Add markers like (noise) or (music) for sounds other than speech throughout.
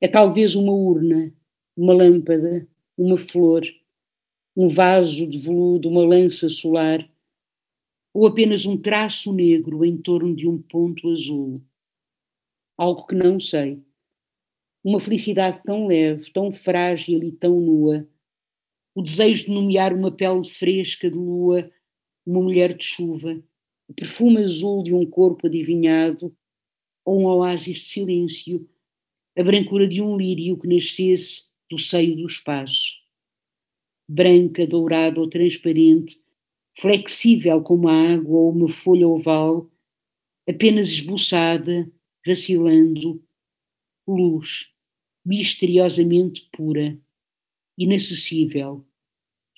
É talvez uma urna, uma lâmpada, uma flor, um vaso de veludo, uma lança solar, ou apenas um traço negro em torno de um ponto azul. Algo que não sei. Uma felicidade tão leve, tão frágil e tão nua. O desejo de nomear uma pele fresca de lua, uma mulher de chuva, o perfume azul de um corpo adivinhado, ou um oásis de silêncio, a brancura de um lírio que nascesse do seio do espaço branca, dourada ou transparente, flexível como a água ou uma folha oval, apenas esboçada, vacilando, luz, misteriosamente pura, inacessível,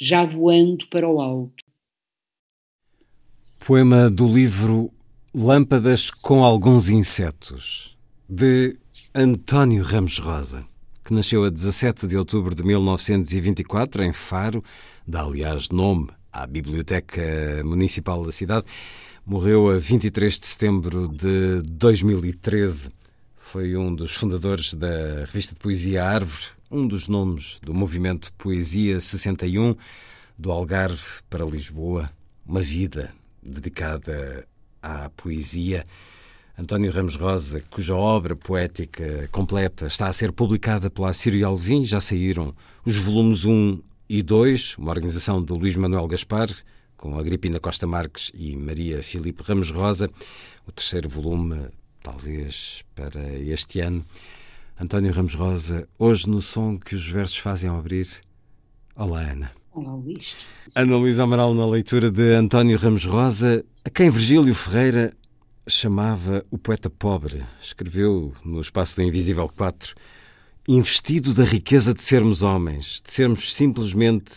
já voando para o alto. Poema do livro Lâmpadas com alguns insetos, de António Ramos Rosa que nasceu a 17 de outubro de 1924 em Faro, dá aliás nome à Biblioteca Municipal da cidade. Morreu a 23 de setembro de 2013. Foi um dos fundadores da revista de poesia Árvore, um dos nomes do movimento Poesia 61, do Algarve para Lisboa. Uma vida dedicada à poesia. António Ramos Rosa, cuja obra poética completa está a ser publicada pela Assírio Alvim, já saíram os volumes 1 e 2, uma organização de Luís Manuel Gaspar, com Agripina Costa Marques e Maria Filipe Ramos Rosa. O terceiro volume, talvez para este ano. António Ramos Rosa, hoje no som que os versos fazem ao abrir. Olá, Ana. Olá, Luís. Ana Luísa Amaral na leitura de António Ramos Rosa, a quem Virgílio Ferreira chamava o poeta pobre. Escreveu no Espaço do Invisível 4, investido da riqueza de sermos homens, de sermos simplesmente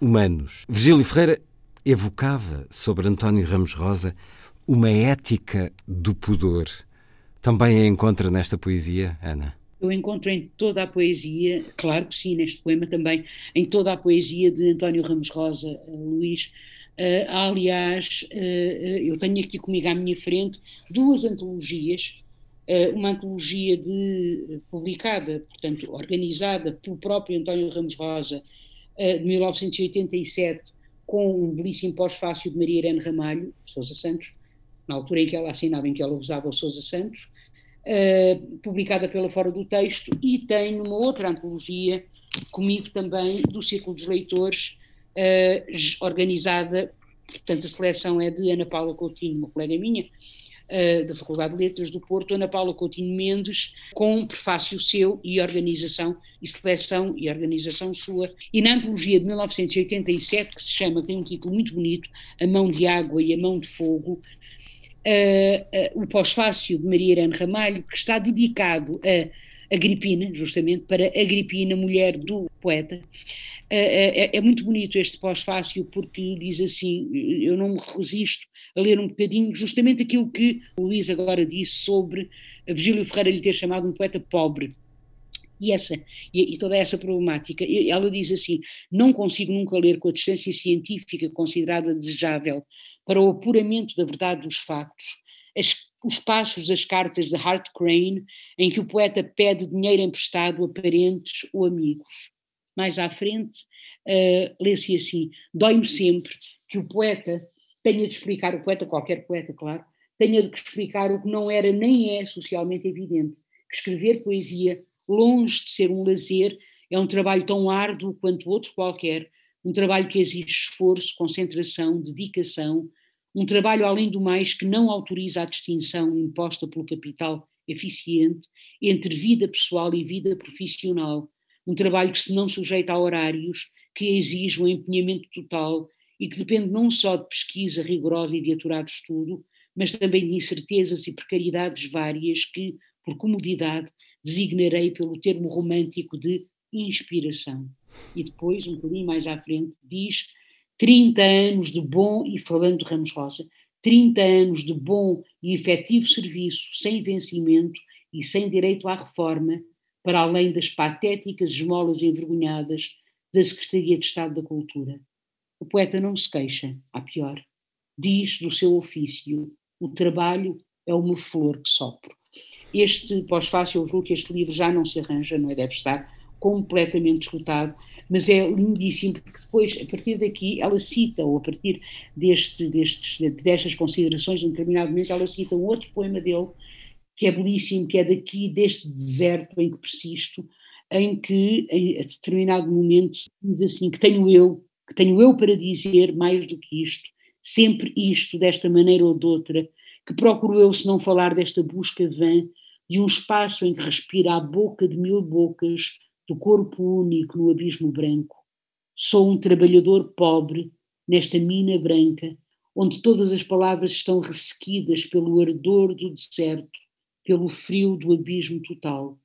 humanos. Virgílio Ferreira evocava sobre António Ramos Rosa uma ética do pudor. Também a encontra nesta poesia, Ana? Eu encontro em toda a poesia, claro que sim, neste poema também, em toda a poesia de António Ramos Rosa, eh, Luís, Uh, aliás, uh, eu tenho aqui comigo à minha frente duas antologias, uh, uma antologia de, publicada, portanto, organizada pelo próprio António Ramos Rosa, de 1987, com um belíssimo pós-fácil de Maria Irene Ramalho, Sousa Santos, na altura em que ela assinava, em que ela usava o Sousa Santos, publicada pela Fora do Texto, e tenho uma outra antologia comigo também, do Círculo dos Leitores, organizada, portanto a seleção é de Ana Paula Coutinho, uma colega minha, uh, da Faculdade de Letras do Porto, Ana Paula Coutinho Mendes, com prefácio seu e organização, e seleção e organização sua, e na antologia de 1987, que se chama, tem um título muito bonito, A Mão de Água e a Mão de Fogo, Uh, uh, o pós-fácil de Maria Irene Ramalho, que está dedicado a Agripina, justamente para Agripina, mulher do poeta, é, é, é, é, muito bonito este pós-fácil porque diz assim, eu não me resisto a ler um bocadinho justamente aquilo que o Luís agora disse sobre Virgílio Ferreira lhe ter chamado um poeta pobre. E, essa, e toda essa problemática, ela diz assim: não consigo nunca ler com a distância científica considerada desejável para o apuramento da verdade dos factos, as, os passos das cartas de Hart Crane, em que o poeta pede dinheiro emprestado a parentes ou amigos mais à frente, uh, lê-se assim: dói-me sempre que o poeta tenha de explicar, o poeta, qualquer poeta, claro, tenha de explicar o que não era nem é socialmente evidente, que escrever poesia, longe de ser um lazer, é um trabalho tão árduo quanto outro qualquer, um trabalho que exige esforço, concentração, dedicação, um trabalho, além do mais, que não autoriza a distinção imposta pelo capital eficiente entre vida pessoal e vida profissional, um trabalho que se não sujeita a horários, que exige um empenhamento total e que depende não só de pesquisa rigorosa e de aturado estudo, mas também de incertezas e precariedades várias que, por comodidade, designarei pelo termo romântico de inspiração. E depois, um bocadinho mais à frente, diz 30 anos de bom, e falando de Ramos Rosa, 30 anos de bom e efetivo serviço, sem vencimento e sem direito à reforma, para além das patéticas esmolas envergonhadas da Secretaria de Estado da Cultura. O poeta não se queixa, a pior. Diz do seu ofício: o trabalho é uma flor que sopro. Este pós-fácil, eu julgo que este livro já não se arranja, não é? Deve estar completamente esgotado, mas é lindíssimo porque depois, a partir daqui, ela cita, ou a partir deste, destes, destas considerações, em determinado momento, ela cita um outro poema dele, que é belíssimo, que é daqui, deste deserto em que persisto, em que, a determinado momento, diz assim, que tenho eu, que tenho eu para dizer mais do que isto, sempre isto, desta maneira ou de outra, que procuro eu, se não falar desta busca vã, de um espaço em que respira a boca de mil bocas, do corpo único no abismo branco. Sou um trabalhador pobre nesta mina branca, onde todas as palavras estão ressequidas pelo ardor do deserto, pelo frio do abismo total.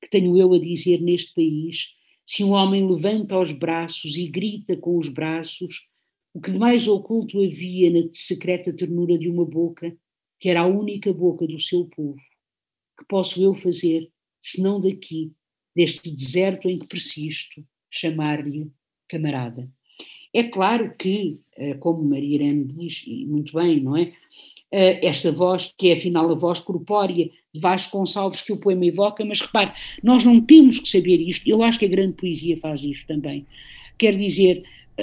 Que tenho eu a dizer neste país, se um homem levanta os braços e grita com os braços, o que de mais oculto havia na secreta ternura de uma boca, que era a única boca do seu povo? Que posso eu fazer, senão daqui, deste deserto em que persisto, chamar-lhe camarada? É claro que, eh, como Maria Irene diz, e muito bem, não é? Eh, esta voz, que é afinal a voz corpórea de Vasco Gonçalves que o poema evoca, mas repare, nós não temos que saber isto, eu acho que a grande poesia faz isto também. Quer dizer,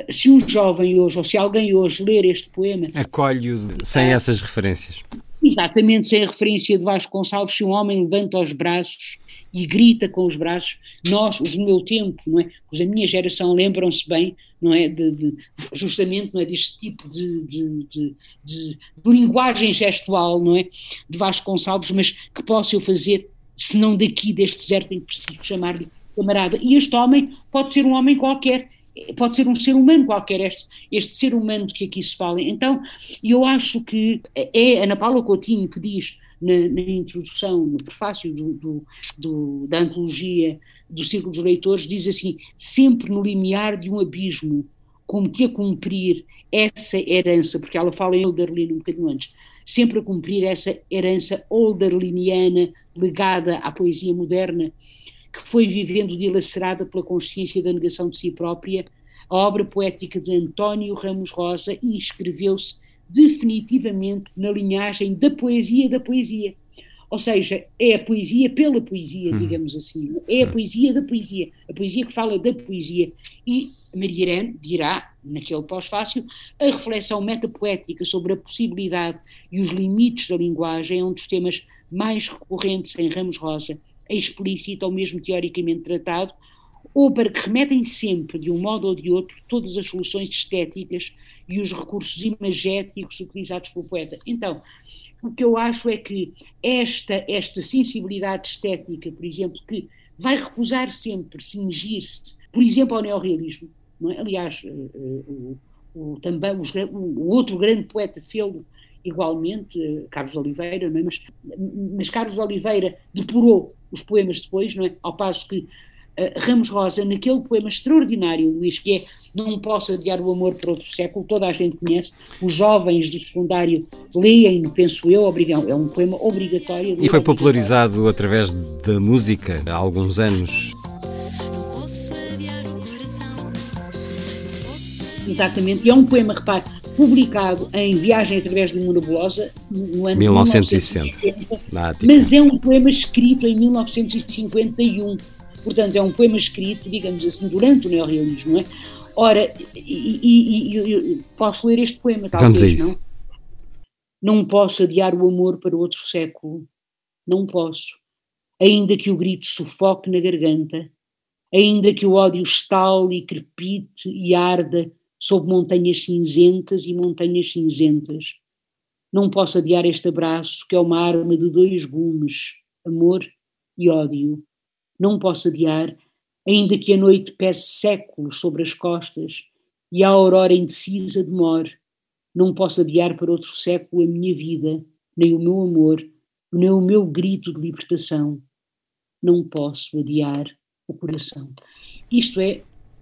se um jovem hoje, ou se alguém hoje ler este poema. Acolhe-o sem essas referências. Exatamente, sem a referência de Vasco Gonçalves, se um homem levanta os braços e grita com os braços, nós, os do meu tempo, não é? Os da minha geração lembram-se bem, não é? De, de, justamente não é? deste tipo de, de, de, linguagem gestual, não é? De Vasco Gonçalves, mas que posso eu fazer, se não daqui, deste deserto em que preciso chamar-lhe camarada. E este homem pode ser um homem qualquer, pode ser um ser humano qualquer, este, este ser humano que aqui se fala. Então, eu acho que é Ana Paula Coutinho que diz na, na introdução, no prefácio do, do, do, da antologia do Círculo dos Leitores, diz assim: sempre no limiar de um abismo, como que a cumprir essa herança, porque ela fala em Elderlin um bocadinho antes, sempre a cumprir essa herança olderliniana legada à poesia moderna que foi vivendo dilacerada pela consciência da negação de si própria, a obra poética de António Ramos Rosa inscreveu-se definitivamente na linhagem da poesia da poesia. Ou seja, é a poesia pela poesia, hum. digamos assim. É a hum. poesia da poesia. A poesia que fala da poesia. E Maria Irene dirá, naquele pós-fácil, a reflexão metapoética sobre a possibilidade e os limites da linguagem é um dos temas mais recorrentes em Ramos Rosa explícito ou mesmo teoricamente tratado, ou para que remetem sempre, de um modo ou de outro, todas as soluções estéticas e os recursos imagéticos utilizados pelo poeta. Então, o que eu acho é que esta, esta sensibilidade estética, por exemplo, que vai recusar sempre cingir-se, por exemplo, ao neorrealismo, não é? aliás, uh, uh, o, o, também os, o outro grande poeta fê-lo igualmente, uh, Carlos Oliveira, é? mas, mas Carlos Oliveira depurou os poemas depois, não é? Ao passo que Ramos Rosa, naquele poema extraordinário, Luís, que é Não Posso Adiar o Amor para Outro Século, toda a gente conhece, os jovens do secundário leem, penso eu, obrigam, é um poema obrigatório. E foi popularizado através da música há alguns anos. Exatamente, e é um poema, repare, publicado em Viagem através de uma nebulosa no ano 1960, 1960 mas é um poema escrito em 1951. Portanto, é um poema escrito, digamos assim, durante o neorrealismo, não é? Ora, e, e, e, posso ler este poema, talvez, Vamos a isso. não? Não posso adiar o amor para outro século, não posso. Ainda que o grito sufoque na garganta, ainda que o ódio estale e crepite e arda sob montanhas cinzentas e montanhas cinzentas. Não posso adiar este abraço, que é uma arma de dois gumes, amor e ódio. Não posso adiar, Ainda que a noite pese séculos sobre as costas e a aurora indecisa demore, não posso adiar para outro século a minha vida, nem o meu amor, nem o meu grito de libertação. Não posso adiar o coração. Isto é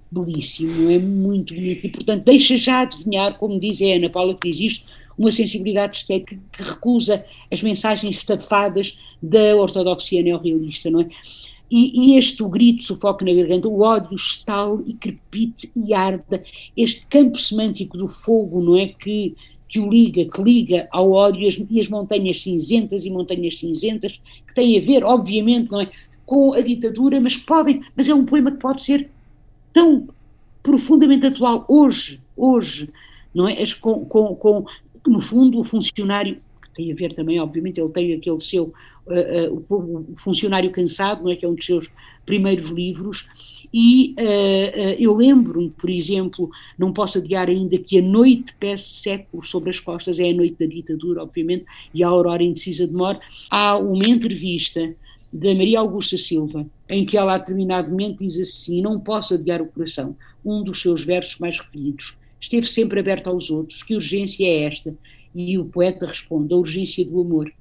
belíssimo, é muito bonito e, portanto, deixa já adivinhar, como diz a Ana Paula que diz isto, uma sensibilidade estética que recusa as mensagens estafadas da ortodoxia neorrealista, não é? E, e, este o grito sufoca na garganta, o ódio estale e crepite e arda, este campo semântico do fogo, não é? Que, que o liga, que liga ao ódio e as, e as montanhas cinzentas e montanhas cinzentas, que têm a ver, obviamente, não é? Com a ditadura, mas podem, mas é um poema que pode ser tão profundamente atual hoje, hoje, não é? Com, com, com no fundo, o funcionário, que tem a ver também, obviamente, ele tem aquele seu, uh, o, o, funcionário cansado, não é? Que é um dos seus primeiros livros, e uh, eu lembro-me, por exemplo, não posso adiar ainda que a noite pese séculos sobre as costas, é a noite da ditadura, obviamente, e a aurora indecisa de morte. Há uma entrevista da Maria Augusta Silva, em que ela a determinado momento diz assim: Não posso adiar o coração, um dos seus versos mais referidos. Esteve sempre aberto aos outros. Que urgência é esta? E o poeta responde: A urgência do amor.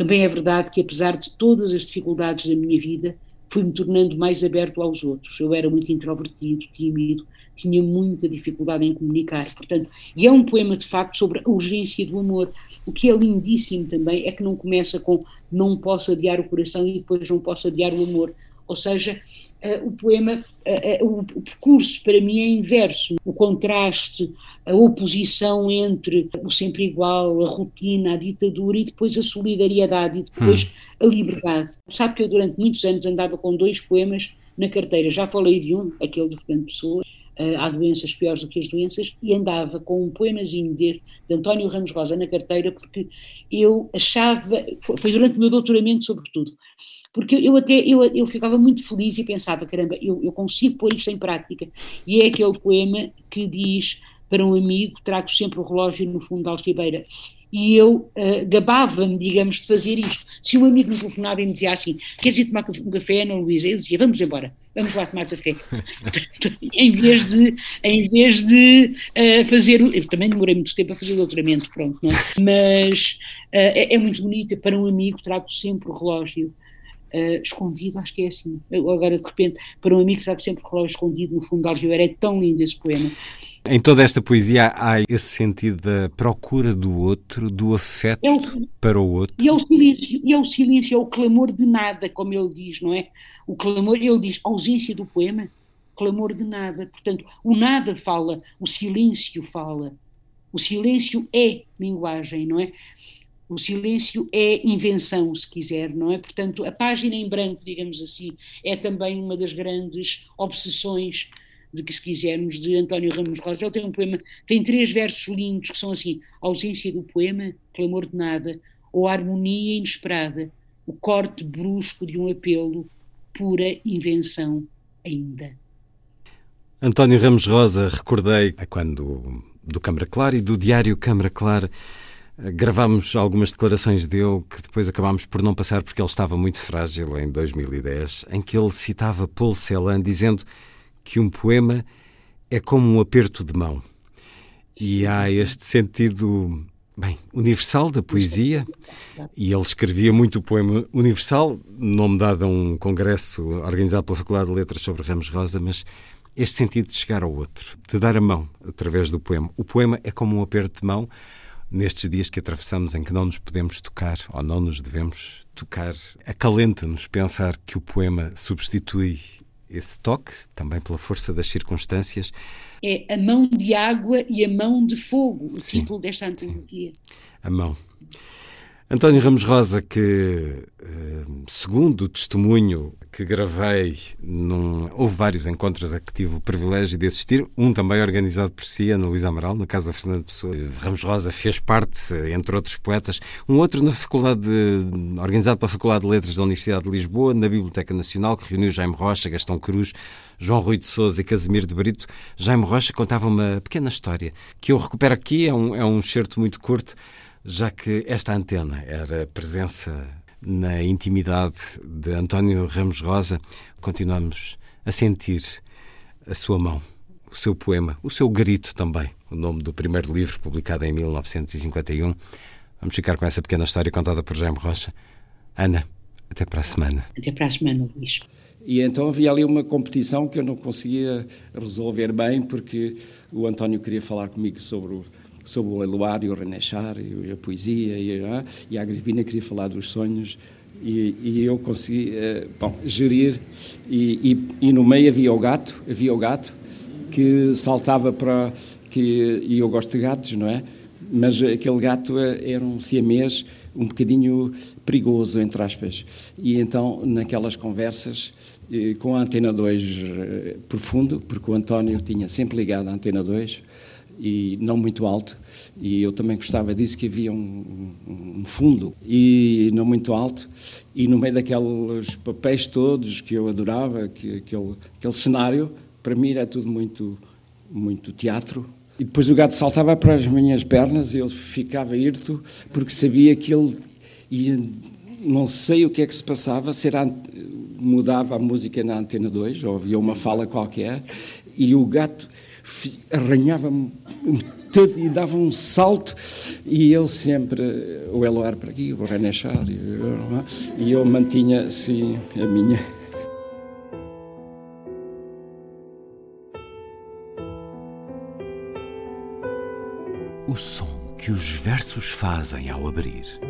Também é verdade que, apesar de todas as dificuldades da minha vida, fui-me tornando mais aberto aos outros. Eu era muito introvertido, tímido, tinha muita dificuldade em comunicar. Portanto, e é um poema de facto sobre a urgência do amor. O que é lindíssimo também é que não começa com não posso adiar o coração e depois não posso adiar o amor. Ou seja, uh, o poema, uh, uh, o, percurso para mim é inverso. O contraste, a oposição entre o sempre igual, a rotina, a ditadura e depois a solidariedade e depois hum. a liberdade. Sabe que eu durante muitos anos andava com dois poemas na carteira. Já falei de um, aquele do Fernando Pessoa, há doenças piores do que as doenças, e andava com um poemazinho de, de António Ramos Rosa na carteira, porque eu achava, foi durante o meu doutoramento sobretudo, porque eu até eu, eu ficava muito feliz e pensava, caramba, eu, eu consigo pôr isto em prática. E é aquele poema que diz para um amigo, trago sempre o relógio no fundo da alquibeira. E eu uh, gabava-me, digamos, de fazer isto. Se um amigo me telefonava e me dizia assim, queres ir tomar um café, Ana Luísa? Eu dizia, vamos embora, vamos lá tomar café. (laughs) em vez de, em vez de uh, fazer, eu também demorei muito tempo a fazer o doutoramento, pronto, não é? Mas uh, é, é, muito bonito, para um amigo trago sempre o relógio uh, escondido, acho que é assim. Agora, de repente, para um amigo trago sempre o relógio escondido no fundo de Algibeira, é tão lindo esse poema. Em toda esta poesia há esse sentido da procura do outro, do afeto é o, para o outro. E é o silêncio, e é o silêncio, é o clamor de nada, como ele diz, não é? O clamor, ele diz, ausência do poema, clamor de nada. Portanto, o nada fala, o silêncio fala. O silêncio é linguagem, não é? O silêncio é invenção, se quiser, não é? Portanto, a página em branco, digamos assim, é também uma das grandes obsessões de que se quisermos, de António Ramos Rosa. Ele tem um poema, tem três versos lindos que são assim: ausência do poema, clamor de nada, ou harmonia inesperada, o corte brusco de um apelo, pura invenção ainda. António Ramos Rosa, recordei quando do Câmara Clara e do diário Câmara Clara Gravámos algumas declarações dele que depois acabámos por não passar porque ele estava muito frágil em 2010, em que ele citava Paul Celan dizendo que um poema é como um aperto de mão. E há este sentido, bem, universal da poesia, e ele escrevia muito o poema universal, nome dado a um congresso organizado pela Faculdade de Letras sobre Ramos Rosa, mas este sentido de chegar ao outro, de dar a mão através do poema. O poema é como um aperto de mão nestes dias que atravessamos em que não nos podemos tocar ou não nos devemos tocar, acalenta-nos pensar que o poema substitui esse toque, também pela força das circunstâncias. É a mão de água e a mão de fogo, o sim, título desta antologia. A mão. António Ramos Rosa, que, eh, segundo o testemunho que gravei, num, houve vários encontros a que tive o privilégio de assistir, um também organizado por si, Ana Luísa Amaral, na Casa Fernando Pessoa. Ramos Rosa fez parte, entre outros poetas, um outro na faculdade de, organizado pela Faculdade de Letras da Universidade de Lisboa, na Biblioteca Nacional, que reuniu Jaime Rocha, Gastão Cruz, João Rui de Souza e Casimiro de Brito. Jaime Rocha contava uma pequena história que eu recupero aqui, é um, é um certo muito curto, já que esta antena era presença na intimidade de António Ramos Rosa, continuamos a sentir a sua mão, o seu poema, o seu grito também, o nome do primeiro livro publicado em 1951. Vamos ficar com essa pequena história contada por Jaime Rocha. Ana, até para a semana. Até para a semana, Luís. E então havia ali uma competição que eu não conseguia resolver bem, porque o António queria falar comigo sobre o, sobre o Leiloar e o René Char e a poesia, e, a, e a Agripina queria falar dos sonhos. E, e eu consegui uh, bom, gerir e, e, e, no meio havia o gato havia o gato que saltava para que e eu gosto de gatos não é mas aquele gato eh, era um siamês um bocadinho perigoso, entre aspas. E então, naquelas conversas, eh, com a Antena 2 eh, profundo, porque o António tinha sempre ligado à Antena 2, e não muito alto, e eu também gostava disso, que havia um, um, fundo, e não muito alto, e no meio daqueles papéis todos que eu adorava, que, aquele, aquele cenário, para mim era tudo muito, muito teatro, e depois o gato saltava para as minhas pernas e eu ficava hirto porque sabia que ele ia, não sei o que é que se passava, se era, mudava a música na Antena 2 ou havia uma fala qualquer e o gato arranhava-me e dava um salto e eu sempre, o Eloar para aqui, o René Char, e eu mantinha assim a minha o som que os versos fazem ao abrir.